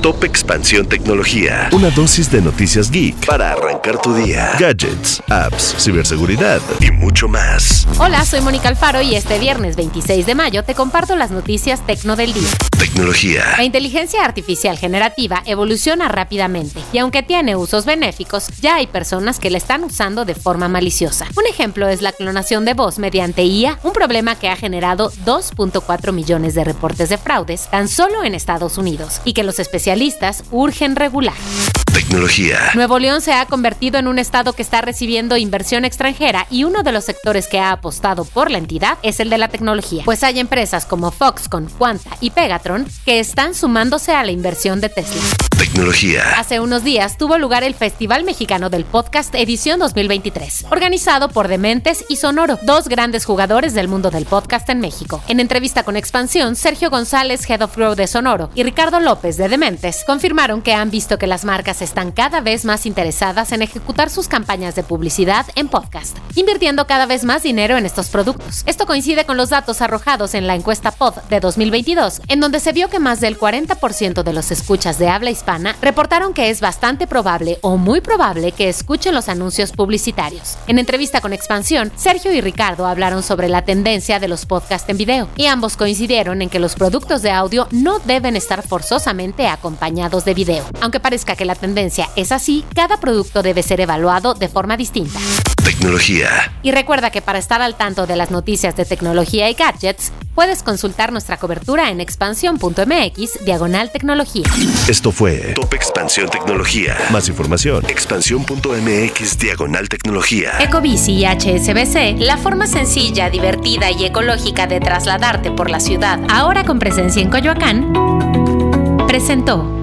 Top Expansión Tecnología. Una dosis de noticias geek para arrancar tu día. Gadgets, apps, ciberseguridad y mucho más. Hola, soy Mónica Alfaro y este viernes 26 de mayo te comparto las noticias tecno del día. Tecnología. La inteligencia artificial generativa evoluciona rápidamente y aunque tiene usos benéficos, ya hay personas que la están usando de forma maliciosa. Un ejemplo es la clonación de voz mediante IA, un problema que ha generado 2.4 millones de reportes de fraudes tan solo en Estados Unidos y que los especialistas urgen regular. Tecnología. Nuevo León se ha convertido en un estado que está recibiendo inversión extranjera y uno de los sectores que ha apostado por la entidad es el de la tecnología, pues hay empresas como Foxconn, Quanta y Pegatron que están sumándose a la inversión de Tesla. Tecnología. Hace unos días tuvo lugar el Festival Mexicano del Podcast edición 2023, organizado por Dementes y Sonoro, dos grandes jugadores del mundo del podcast en México. En entrevista con Expansión, Sergio González, Head of Grow de Sonoro, y Ricardo López de Dementes confirmaron que han visto que las marcas están cada vez más interesadas en ejecutar sus campañas de publicidad en podcast, invirtiendo cada vez más dinero en estos productos. Esto coincide con los datos arrojados en la encuesta Pod de 2022, en donde se vio que más del 40% de los escuchas de habla hispana reportaron que es bastante probable o muy probable que escuchen los anuncios publicitarios. En entrevista con Expansión, Sergio y Ricardo hablaron sobre la tendencia de los podcasts en video y ambos coincidieron en que los productos de audio no deben estar forzosamente acompañados de video. Aunque parezca que la tendencia es así, cada producto debe ser evaluado de forma distinta. Tecnología. Y recuerda que para estar al tanto de las noticias de tecnología y gadgets, puedes consultar nuestra cobertura en expansión.mx diagonal tecnología. Esto fue Top Expansión Tecnología. Más información, expansión.mx diagonal tecnología. Ecobici y HSBC, la forma sencilla, divertida y ecológica de trasladarte por la ciudad, ahora con presencia en Coyoacán, presentó.